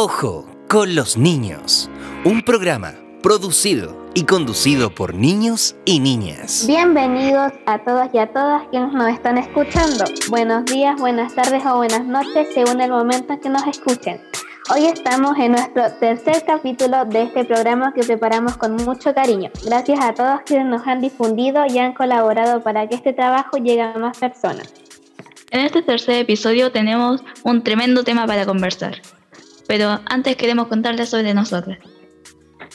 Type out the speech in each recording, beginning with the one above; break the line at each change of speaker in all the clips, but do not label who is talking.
Ojo con los niños, un programa producido y conducido por niños y niñas.
Bienvenidos a todos y a todas quienes nos están escuchando. Buenos días, buenas tardes o buenas noches según el momento en que nos escuchen. Hoy estamos en nuestro tercer capítulo de este programa que preparamos con mucho cariño. Gracias a todos quienes nos han difundido y han colaborado para que este trabajo llegue a más personas.
En este tercer episodio tenemos un tremendo tema para conversar. Pero antes queremos contarles sobre nosotras.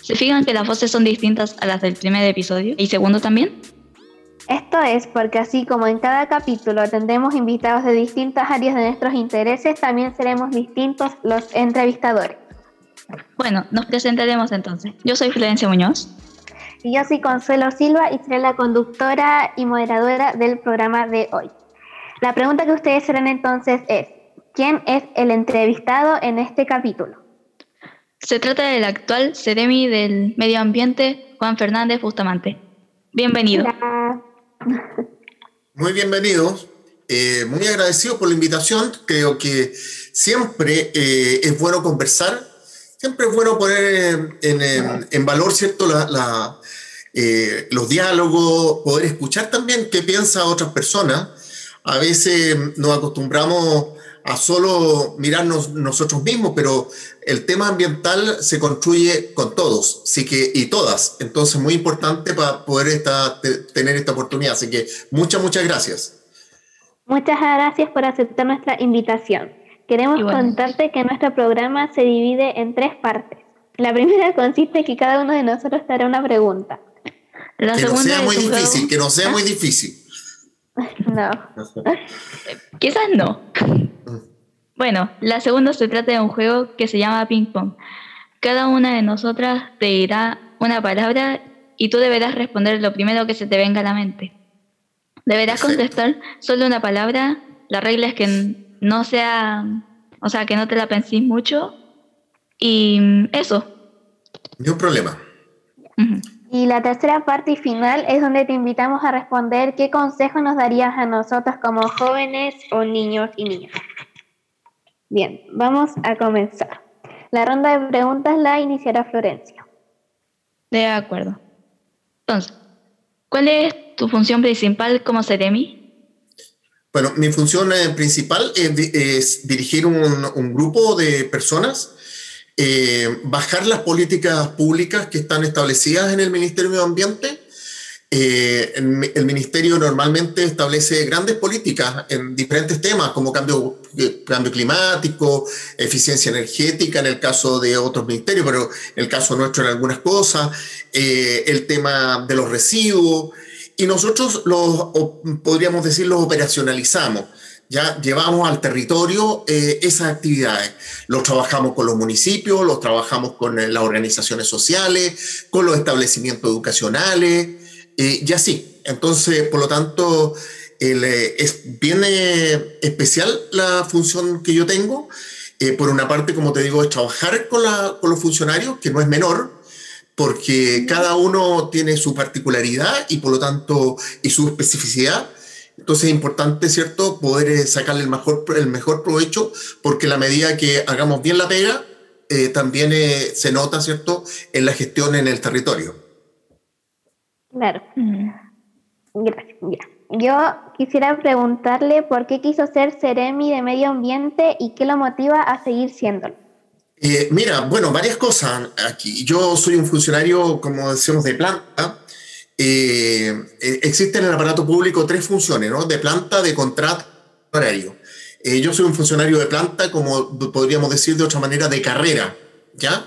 ¿Se fijan que las voces son distintas a las del primer episodio y segundo también?
Esto es porque así como en cada capítulo tendremos invitados de distintas áreas de nuestros intereses, también seremos distintos los entrevistadores.
Bueno, nos presentaremos entonces. Yo soy Florencia Muñoz.
Y yo soy Consuelo Silva y seré la conductora y moderadora del programa de hoy. La pregunta que ustedes serán entonces es, ¿quién es el entrevistado en este capítulo?
Se trata del actual Ceremi del Medio Ambiente, Juan Fernández Bustamante. Bienvenido.
Muy bienvenidos. Eh, muy agradecido por la invitación. Creo que siempre eh, es bueno conversar, siempre es bueno poner en, valor ¿cierto? Eh, los diálogos, poder escuchar también qué piensan otras personas. A veces nos acostumbramos a solo mirarnos nosotros mismos, pero el tema ambiental se construye con todos sí que, y todas. Entonces, muy importante para poder esta, tener esta oportunidad. Así que muchas, muchas gracias.
Muchas gracias por aceptar nuestra invitación. Queremos contarte que nuestro programa se divide en tres partes. La primera consiste en que cada uno de nosotros te hará una pregunta.
La que no sea muy difícil, que no sea muy difícil.
No.
Quizás no. Bueno, la segunda se trata de un juego que se llama Ping Pong. Cada una de nosotras te dirá una palabra y tú deberás responder lo primero que se te venga a la mente. Deberás contestar solo una palabra. La regla es que no sea, o sea, que no te la penséis mucho. Y eso.
Ni un problema.
Y la tercera parte y final es donde te invitamos a responder qué consejo nos darías a nosotros como jóvenes o niños y niñas. Bien, vamos a comenzar. La ronda de preguntas la iniciará Florencia.
De acuerdo. Entonces, ¿cuál es tu función principal como Ceremi?
Bueno, mi función eh, principal es, dirigir un, grupo de personas, eh, bajar las políticas públicas que están establecidas en el Ministerio de Medio Ambiente eh, el, ministerio normalmente establece grandes políticas en diferentes temas, como cambio, eh, cambio climático, eficiencia energética, en el caso de otros ministerios, pero en el caso nuestro en algunas cosas, eh, el tema de los residuos, y nosotros los, podríamos decir, los operacionalizamos. Ya llevamos al territorio esas actividades. Los trabajamos con los municipios, los trabajamos con las organizaciones sociales, con los establecimientos educacionales, eh, y así. Entonces, por lo tanto, eh, es bien eh, especial la función que yo tengo. por una parte, como te digo, es trabajar con, con los funcionarios, que no es menor, porque cada uno tiene su particularidad y por lo tanto, y su especificidad. Entonces es importante, ¿cierto?, poder sacarle el mejor, el mejor provecho, porque la medida que hagamos bien la pega, también se nota, ¿cierto?, en la gestión en el territorio.
Claro. Gracias. Yo quisiera preguntarle por qué quiso ser Ceremi de Medio Ambiente y qué lo motiva a seguir siéndolo.
Eh, mira, bueno, varias cosas aquí. Yo soy un funcionario, como decimos, de planta. Eh, eh, existen en el aparato público tres funciones, ¿no? De planta, de contrato, horario. yo soy un funcionario de planta, como podríamos decir de otra manera, de carrera, ¿ya?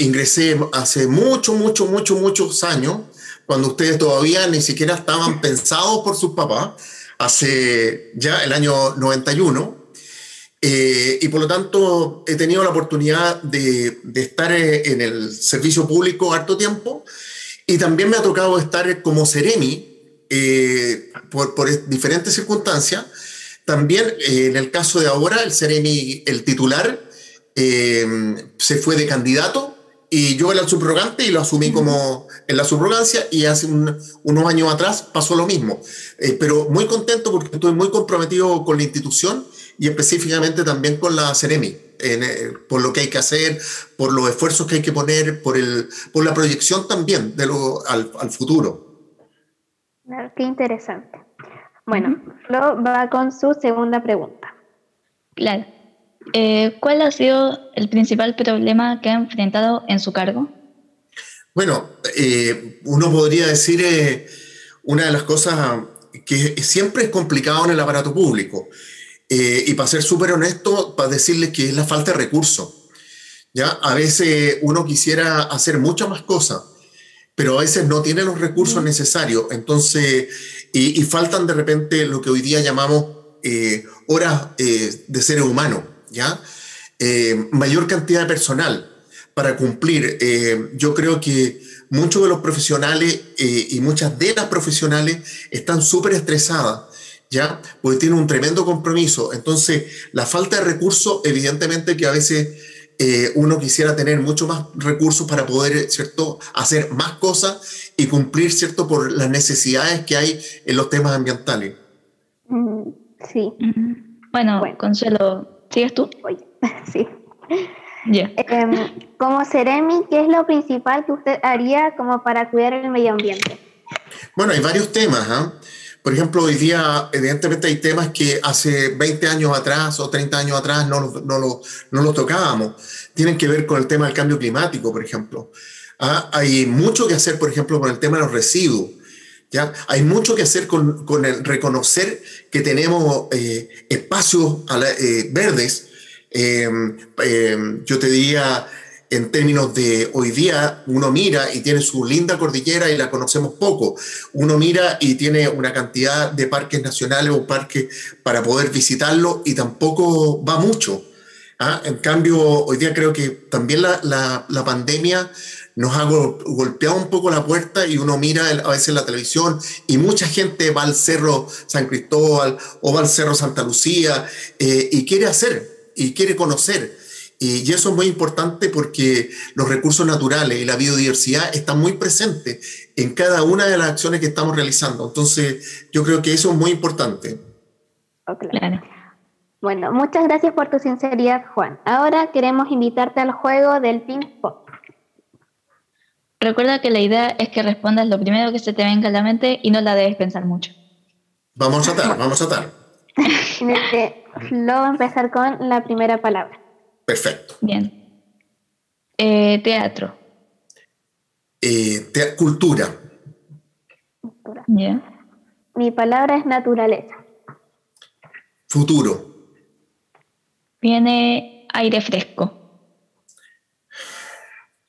ingresé hace mucho, mucho, mucho, muchos años cuando ustedes todavía ni siquiera estaban pensados por sus papás, hace ya el año 91. Eh, y por lo tanto he tenido la oportunidad de, de, estar eh, en el servicio público harto tiempo y también me ha tocado estar como Ceremi eh, por, por, diferentes circunstancias. También en el caso de ahora, el Ceremi, el titular, se fue de candidato y yo era el subrogante y lo asumí como en la subrogancia y hace unos años atrás pasó lo mismo. Eh, pero muy contento porque estoy muy comprometido con la institución y específicamente también con la Ceremi. eh, por lo que hay que hacer, por los esfuerzos que hay que poner, por, el, por la proyección también de lo, al, al futuro.
qué interesante. Bueno, Flo va con su segunda pregunta.
Claro. Eh, ¿Cuál ha sido el principal problema que ha enfrentado en su cargo?
Bueno, eh, uno podría decir eh, una de las cosas que siempre es complicado en el aparato público. y para ser súper honesto, para decirles que es la falta de recursos. ¿ya? A veces uno quisiera hacer muchas más cosas, pero a veces no tiene los recursos necesarios. Entonces, y, faltan de repente lo que hoy día llamamos horas de seres humanos. ¿Ya? Eh, mayor cantidad de personal para cumplir. Eh, yo creo que muchos de los profesionales eh, y muchas de las profesionales están súper estresadas, ¿ya? Porque tienen un tremendo compromiso. Entonces, la falta de recursos, evidentemente que a veces uno quisiera tener mucho más recursos para poder, ¿cierto?, hacer más cosas y cumplir, ¿cierto?, por las necesidades que hay en los temas ambientales.
Mm, sí.
bueno, Consuelo, ¿Sigues tú?
sí. Em, como Ceremi, ¿qué es lo principal que usted haría como para cuidar el medio ambiente?
Bueno, hay varios temas. ¿ah? Por ejemplo, hoy día, evidentemente, hay temas que hace 20 años atrás o 30 años atrás no, no, no los tocábamos. Tienen que ver con el tema del cambio climático, por ejemplo. ¿Ah? Hay mucho que hacer, por ejemplo, con el tema de los residuos. ¿Ya? Hay mucho que hacer con, con el reconocer que tenemos eh, espacios eh, verdes. Eh, yo te diría, en términos de hoy día, uno mira y tiene su linda cordillera y la conocemos poco. Uno mira y tiene una cantidad de parques nacionales o parques para poder visitarlo y tampoco va mucho. ¿ah? En cambio, hoy día creo que también la, la, la pandemia nos ha golpeado un poco la puerta y uno mira a veces la televisión y mucha gente va al Cerro San Cristóbal o va al Cerro Santa Lucía eh, y quiere hacer y quiere conocer. Y, eso es muy importante porque los recursos naturales y la biodiversidad están muy presentes en cada una de las acciones que estamos realizando. Entonces, yo creo que eso es muy importante.
Claro. Bueno, muchas gracias por tu sinceridad, Juan. Ahora queremos invitarte al juego del ping-pong.
Recuerda que la idea es que respondas lo primero que se te venga a la mente y no la debes pensar mucho.
Vamos a tratar, vamos a tratar.
Lo a empezar con la primera palabra.
Perfecto.
Bien. Eh, teatro.
Eh, cultura.
Cultura. Mi palabra es naturaleza.
Futuro.
Viene aire fresco.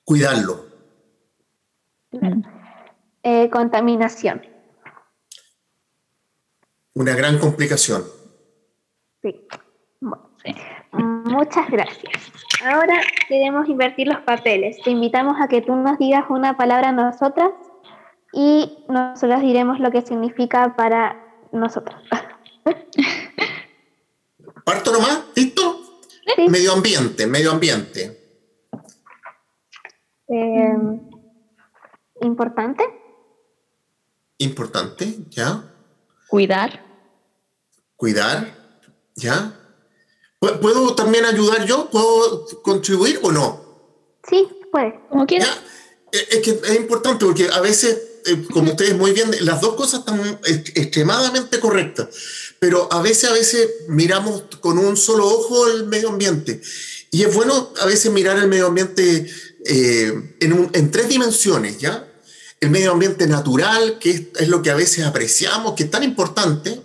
Cuidarlo.
Eh, contaminación.
Una gran complicación.
Sí. Muchas gracias. Ahora queremos invertir los papeles. Te invitamos a que tú nos digas una palabra a nosotras y nosotras diremos lo que significa para nosotros.
¿Parto nomás? ¿Listo? Medio ambiente, medio ambiente.
Eh, Importante.
Importante, ya.
Cuidar.
Cuidar, ya. ¿Puedo también ayudar yo? ¿Puedo contribuir o no?
Sí, puede.
Como quiera.
Eh, es que es importante porque a veces, eh, como ustedes muy bien, las dos cosas están extremadamente correctas, pero a veces, a veces miramos con un solo ojo el medio ambiente. Y es bueno a veces mirar el medio ambiente eh, en, en, tres dimensiones, ¿ya? el medio ambiente natural, que es, lo que a veces apreciamos, que es tan importante,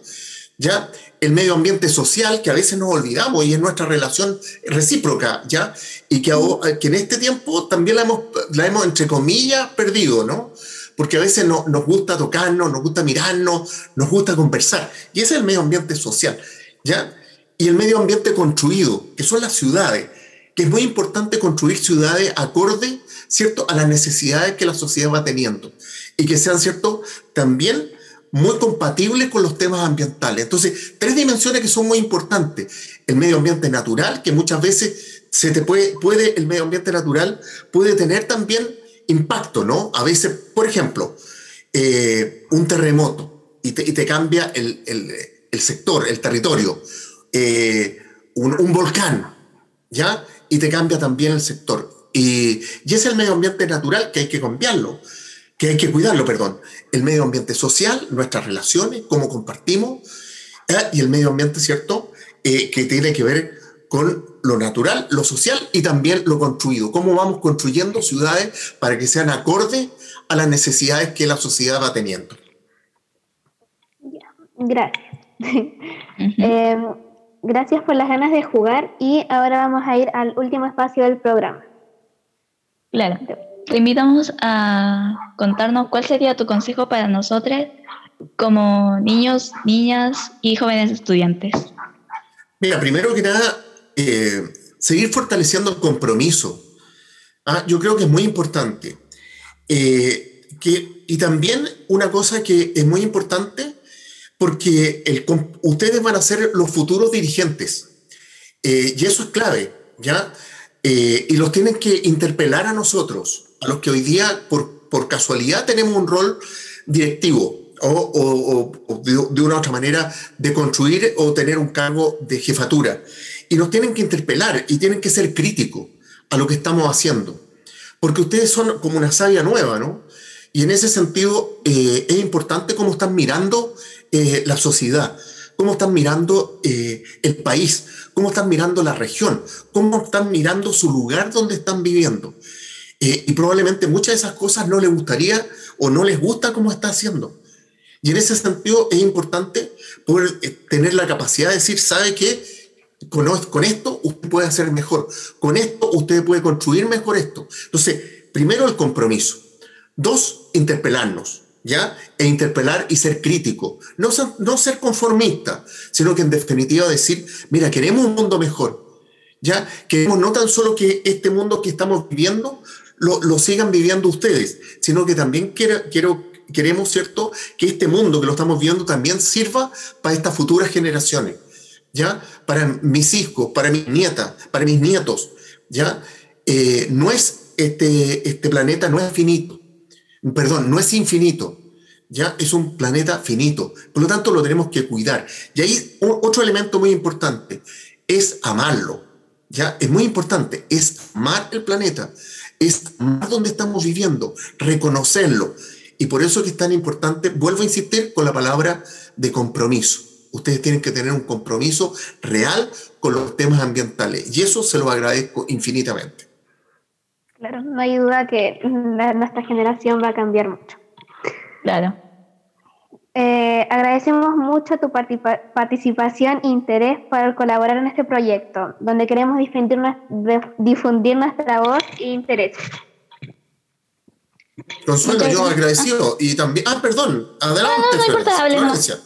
¿ya? El medio ambiente social, que a veces nos olvidamos y es nuestra relación recíproca, ¿ya? Y que, que en este tiempo también la hemos, la hemos, entre comillas, perdido, ¿no? Porque a veces no, nos gusta tocarnos, nos gusta mirarnos, nos gusta conversar. Y ese es el medio ambiente social, ¿ya? Y el medio ambiente construido, que son las ciudades, que es muy importante construir ciudades acorde ¿cierto?, a las necesidades que la sociedad va teniendo y que sean, ¿cierto?, también muy compatibles con los temas ambientales. Entonces, tres dimensiones que son muy importantes. El medio ambiente natural, que muchas veces se te puede, puede el medio ambiente natural puede tener también impacto, ¿no? A veces, por ejemplo, eh, un terremoto y te, cambia el, el, el, sector, el territorio, eh, un volcán, ¿ya? Y te cambia también el sector. Y, y es el medio ambiente natural que hay que cambiarlo, que hay que cuidarlo, perdón. El medio ambiente social, nuestras relaciones, cómo compartimos, ¿eh? y el medio ambiente, ¿cierto? Eh, que tiene que ver con lo natural, lo social y también lo construido. Cómo vamos construyendo ciudades para que sean acordes a las necesidades que la sociedad va teniendo.
Gracias. gracias por las ganas de jugar y ahora vamos a ir al último espacio del programa.
Claro. Te invitamos a contarnos cuál sería tu consejo para nosotros como niños, niñas y jóvenes estudiantes.
Mira, primero que nada, eh, seguir fortaleciendo el compromiso. Ah, yo creo que es muy importante. Eh, que, y también una cosa que es muy importante, porque ustedes van a ser los futuros dirigentes. Eh, y eso es clave, ¿ya? y los tienen que interpelar a nosotros, a los que hoy día, por, por casualidad, tenemos un rol directivo o, de, una u otra manera de construir o tener un cargo de jefatura y nos tienen que interpelar y tienen que ser críticos a lo que estamos haciendo. Porque ustedes son como una savia nueva, ¿no? Y en ese sentido eh, es importante cómo están mirando eh, la sociedad, cómo están mirando eh, el país, cómo están mirando la región, cómo están mirando su lugar donde están viviendo. y probablemente muchas de esas cosas no les gustaría o no les gusta cómo está haciendo. Y en ese sentido es importante tener la capacidad de decir, ¿sabe qué? con, con esto usted puede hacer mejor, con esto usted puede construir mejor esto. Entonces, primero el compromiso. Dos, interpelarnos, ¿ya? E interpelar y ser crítico. No, no ser conformista, sino que en definitiva decir, mira, queremos un mundo mejor, ¿ya? Queremos no tan solo que este mundo que estamos viviendo lo, lo sigan viviendo ustedes, sino que también quiero, quiero, queremos, ¿cierto?, que este mundo que lo estamos viviendo también sirva para estas futuras generaciones. ¿ya? Para mis hijos, para mis nietas, para mis nietos, ¿ya? Eh, no es, este, este planeta no es finito, perdón, no es infinito, ¿ya? Es un planeta finito, por lo tanto lo tenemos que cuidar. Y ahí otro elemento muy importante es amarlo, ¿ya? Es muy importante, es amar el planeta, es amar donde estamos viviendo, reconocerlo. Y por eso es que es tan importante, vuelvo a insistir con la palabra de compromiso ustedes tienen que tener un compromiso real con los temas ambientales y eso se lo agradezco infinitamente.
Claro, no hay duda que nuestra generación va a cambiar mucho.
Claro.
Eh, agradecemos mucho tu participación e interés para colaborar en este proyecto, donde queremos difundir, difundir nuestra voz e interés.
Consuelo, yo agradecido. Y también. Ah, perdón. Adelante. No, no, no importa,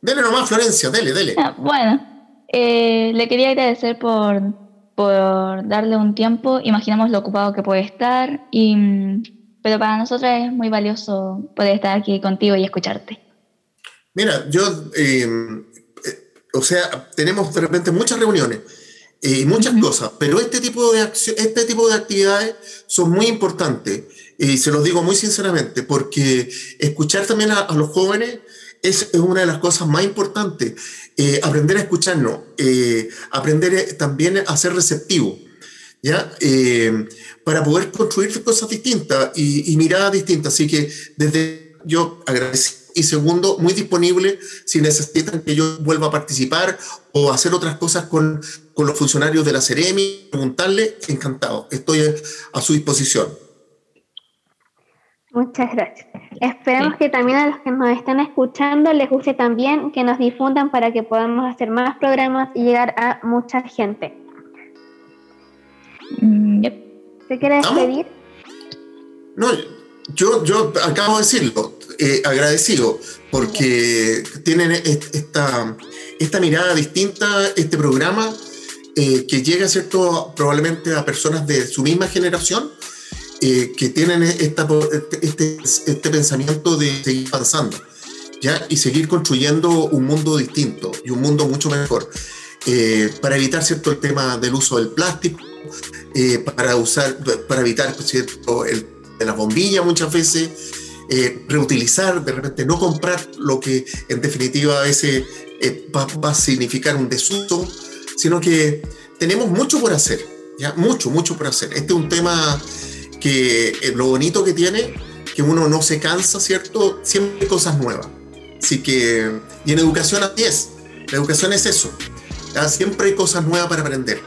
Dele nomás, Florencia, dele, dele.
Ah, bueno, eh, le quería agradecer por, por darle un tiempo. Imaginamos lo ocupado que puede estar, y, pero para nosotros es muy valioso poder estar aquí contigo y escucharte.
Mira, yo, eh, eh, o sea, tenemos de repente muchas reuniones y muchas cosas, pero este tipo, de este tipo de actividades son muy importantes y se los digo muy sinceramente, porque escuchar también a los jóvenes es, una de las cosas más importantes. Eh, aprender a escucharnos, eh, aprender eh, también a ser receptivo, ¿ya? para poder construir cosas distintas y, miradas distintas. Así que desde yo agradezco. Y segundo, muy disponible si necesitan que yo vuelva a participar o hacer otras cosas con, con los funcionarios de la Ceremi, preguntarle, encantado, estoy a su disposición.
Muchas gracias. Esperamos que también a los que nos están escuchando les guste también que nos difundan para que podamos hacer más programas y llegar a mucha gente. Mm, ¿Se quiere despedir?
No, yo, yo acabo de decirlo, eh, agradecido, porque tienen esta, esta mirada distinta, este programa eh, que llega, ¿cierto?, probablemente a personas de su misma generación eh, que tienen esta, este, este pensamiento de seguir avanzando ¿ya? y seguir construyendo un mundo distinto y un mundo mucho mejor. Eh, para evitar cierto el tema del uso del plástico, eh, para, usar, para evitar cierto el, de la bombilla muchas veces, reutilizar, de repente no comprar lo que en definitiva a veces va, va, a significar un desuso, sino que tenemos mucho por hacer, ya mucho, mucho por hacer. Este es un tema que eh, lo bonito que tiene, que uno no se cansa, ¿cierto? Siempre hay cosas nuevas. Así que, y en educación así es. La educación es eso. Siempre hay cosas nuevas para aprender.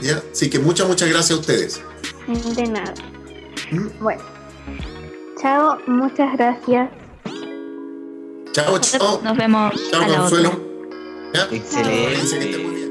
¿ya? Así que muchas, muchas gracias a ustedes.
De nada. ¿Mm? Bueno. Chao, muchas gracias.
Chao, chao.
Nos vemos.
Chao, Consuelo.
Excelente.